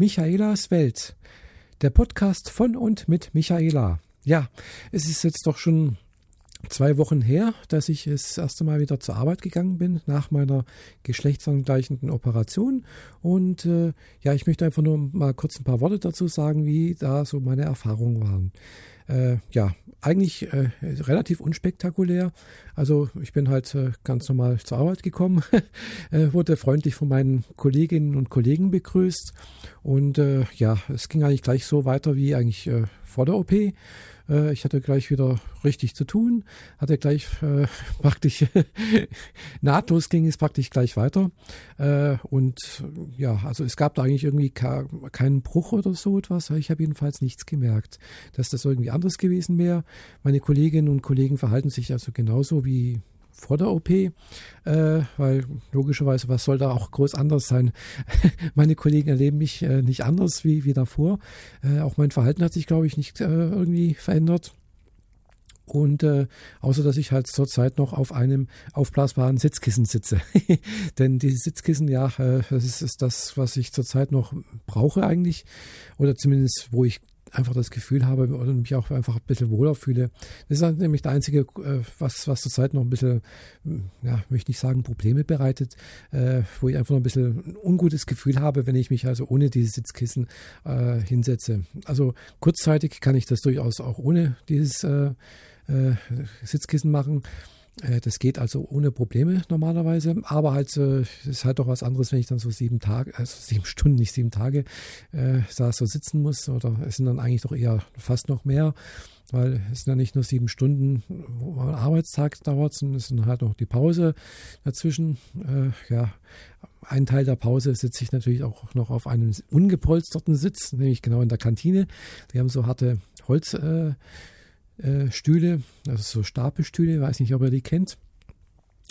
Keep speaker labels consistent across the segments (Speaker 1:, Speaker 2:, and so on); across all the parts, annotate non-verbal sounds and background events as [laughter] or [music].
Speaker 1: Michaelas Welt. Der Podcast von und mit Michaela. Ja, es ist jetzt doch schon zwei Wochen her, dass ich das erste Mal wieder zur Arbeit gegangen bin nach meiner geschlechtsangleichenden Operation. Und äh, ja, ich möchte einfach nur mal kurz ein paar Worte dazu sagen, wie da so meine Erfahrungen waren. Äh, ja, eigentlich äh, relativ unspektakulär. Also ich bin halt äh, ganz normal zur Arbeit gekommen, [laughs] äh, wurde freundlich von meinen Kolleginnen und Kollegen begrüßt und äh, ja, es ging eigentlich gleich so weiter wie eigentlich äh, vor der OP. Äh, ich hatte gleich wieder richtig zu tun, hatte gleich äh, [laughs] praktisch [laughs] nahtlos ging es praktisch gleich weiter. Äh, und ja, also es gab da eigentlich irgendwie keinen Bruch oder so etwas. Ich habe jedenfalls nichts gemerkt, dass das irgendwie anders gewesen wäre. Meine Kolleginnen und Kollegen verhalten sich also genauso wie vor der OP, äh, weil logischerweise, was soll da auch groß anders sein? [laughs] Meine Kollegen erleben mich äh, nicht anders wie, wie davor. Äh, auch mein Verhalten hat sich, glaube ich, nicht äh, irgendwie verändert. Und äh, außer dass ich halt zurzeit noch auf einem aufblasbaren Sitzkissen sitze. [laughs] Denn diese Sitzkissen, ja, äh, das ist, ist das, was ich zurzeit noch brauche eigentlich. Oder zumindest, wo ich einfach das Gefühl habe und mich auch einfach ein bisschen wohler fühle. Das ist halt nämlich der einzige, äh, was, was zurzeit noch ein bisschen, hm, ja, möchte ich sagen, Probleme bereitet, äh, wo ich einfach noch ein bisschen ein ungutes Gefühl habe, wenn ich mich also ohne diese Sitzkissen äh, hinsetze. Also kurzzeitig kann ich das durchaus auch ohne dieses äh, äh Sitzkissen machen. Äh, das geht also ohne Probleme normalerweise, aber halt äh, ist halt doch was anderes, wenn ich dann so sieben Tage, also sieben Stunden, nicht sieben Tage, äh, da so sitzen muss. Oder es sind dann eigentlich doch eher fast noch mehr, weil es sind ja nicht nur sieben Stunden, wo ein Arbeitstag dauert, sondern es sind halt noch die Pause dazwischen. Äh, ja, ein Teil der Pause sitze ich natürlich auch noch auf einem ungepolsterten Sitz, nämlich genau in der Kantine. Die haben so harte Holz. Äh, äh, Stühle, also so Stapelstühle, weiß nicht, ob ihr die kennt.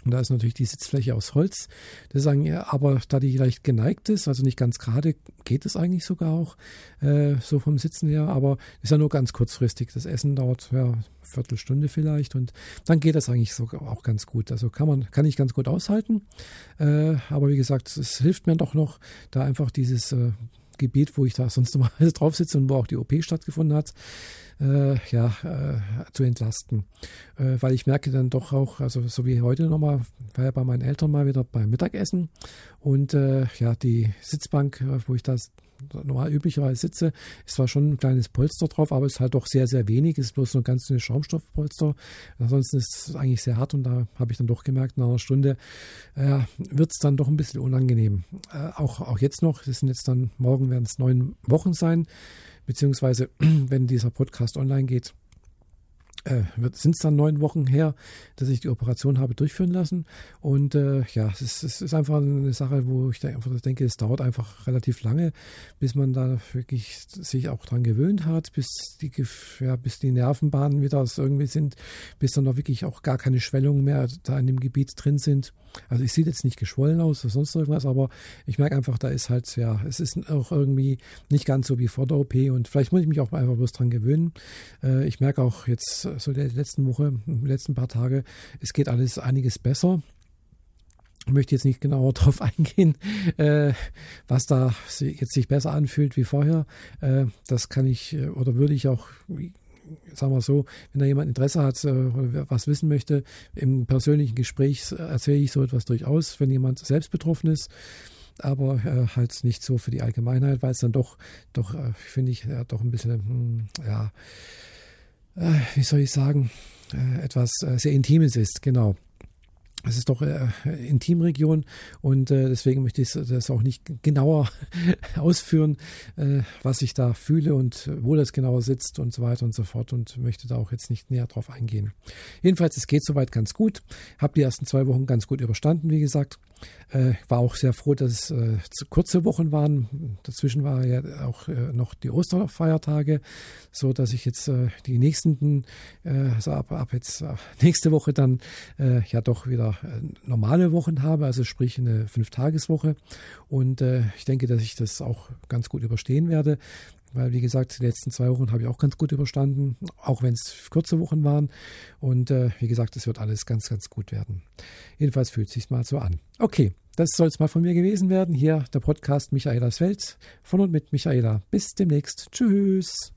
Speaker 1: Und da ist natürlich die Sitzfläche aus Holz. Das sagen ja, aber da die leicht geneigt ist, also nicht ganz gerade, geht es eigentlich sogar auch äh, so vom Sitzen her, aber ist ja nur ganz kurzfristig. Das Essen dauert ja Viertelstunde vielleicht und dann geht das eigentlich sogar auch ganz gut. Also kann man, kann ich ganz gut aushalten. Äh, aber wie gesagt, es hilft mir doch noch, da einfach dieses äh, Gebiet, wo ich da sonst normalerweise drauf sitze und wo auch die OP stattgefunden hat, äh, ja, äh, zu entlasten. Äh, weil ich merke dann doch auch, also so wie heute nochmal, war ja bei meinen Eltern mal wieder beim Mittagessen und äh, ja, die Sitzbank, äh, wo ich das normal üblicherweise sitze, ist zwar schon ein kleines Polster drauf, aber es ist halt doch sehr, sehr wenig. Es ist bloß so ein ganz dünnes Schaumstoffpolster. Ansonsten ist es eigentlich sehr hart und da habe ich dann doch gemerkt, nach einer Stunde äh, wird es dann doch ein bisschen unangenehm. Äh, auch, auch jetzt noch, das sind jetzt dann, morgen werden es neun Wochen sein beziehungsweise [clears throat] wenn dieser Podcast online geht, äh, sind es dann neun Wochen her, dass ich die Operation habe durchführen lassen. Und äh, ja, es ist, es ist, einfach eine Sache, wo ich einfach denke, es dauert einfach relativ lange, bis man da wirklich sich auch dran gewöhnt hat, bis die, ja, bis die Nervenbahnen wieder irgendwie sind, bis dann auch wirklich auch gar keine Schwellungen mehr da in dem Gebiet drin sind. Also ich sehe jetzt nicht geschwollen aus oder sonst irgendwas, aber ich merke einfach, da ist halt, ja, es ist auch irgendwie nicht ganz so wie vor der OP und vielleicht muss ich mich auch einfach bloß dran gewöhnen. Äh, ich merke auch jetzt so der letzten Woche, letzten paar Tage, es geht alles einiges besser. Ich möchte jetzt nicht genauer [laughs] darauf eingehen, äh, was da jetzt sich besser anfühlt wie vorher. Äh, das kann ich äh, oder würde ich auch sagen wir so, wenn da jemand Interesse hat äh, oder was wissen möchte, im persönlichen Gespräch erzähle ich so etwas durchaus, wenn jemand selbst betroffen ist aber äh, halt nicht so für die Allgemeinheit, weil es dann doch, doch äh, finde ich, äh, doch ein bisschen, hm, ja, äh, wie soll ich sagen, äh, etwas äh, sehr Intimes ist, genau. Es ist doch äh, Intimregion und äh, deswegen möchte ich das auch nicht genauer [laughs] ausführen, äh, was ich da fühle und wo das genauer sitzt und so weiter und so fort und möchte da auch jetzt nicht näher drauf eingehen. Jedenfalls, es geht soweit ganz gut. Habe die ersten zwei Wochen ganz gut überstanden, wie gesagt. Äh, war auch sehr froh, dass es äh, kurze Wochen waren. Dazwischen war ja auch äh, noch die Osterfeiertage, so dass ich jetzt die nächsten, also ab, ab jetzt nächste Woche dann ja doch wieder normale Wochen habe, also sprich eine Fünftageswoche. Und ich denke, dass ich das auch ganz gut überstehen werde. Weil wie gesagt, die letzten zwei Wochen habe ich auch ganz gut überstanden, auch wenn es kurze Wochen waren. Und äh, wie gesagt, es wird alles ganz, ganz gut werden. Jedenfalls fühlt es sich mal so an. Okay, das soll es mal von mir gewesen werden. Hier der Podcast Michaelas Welt von und mit Michaela. Bis demnächst. Tschüss.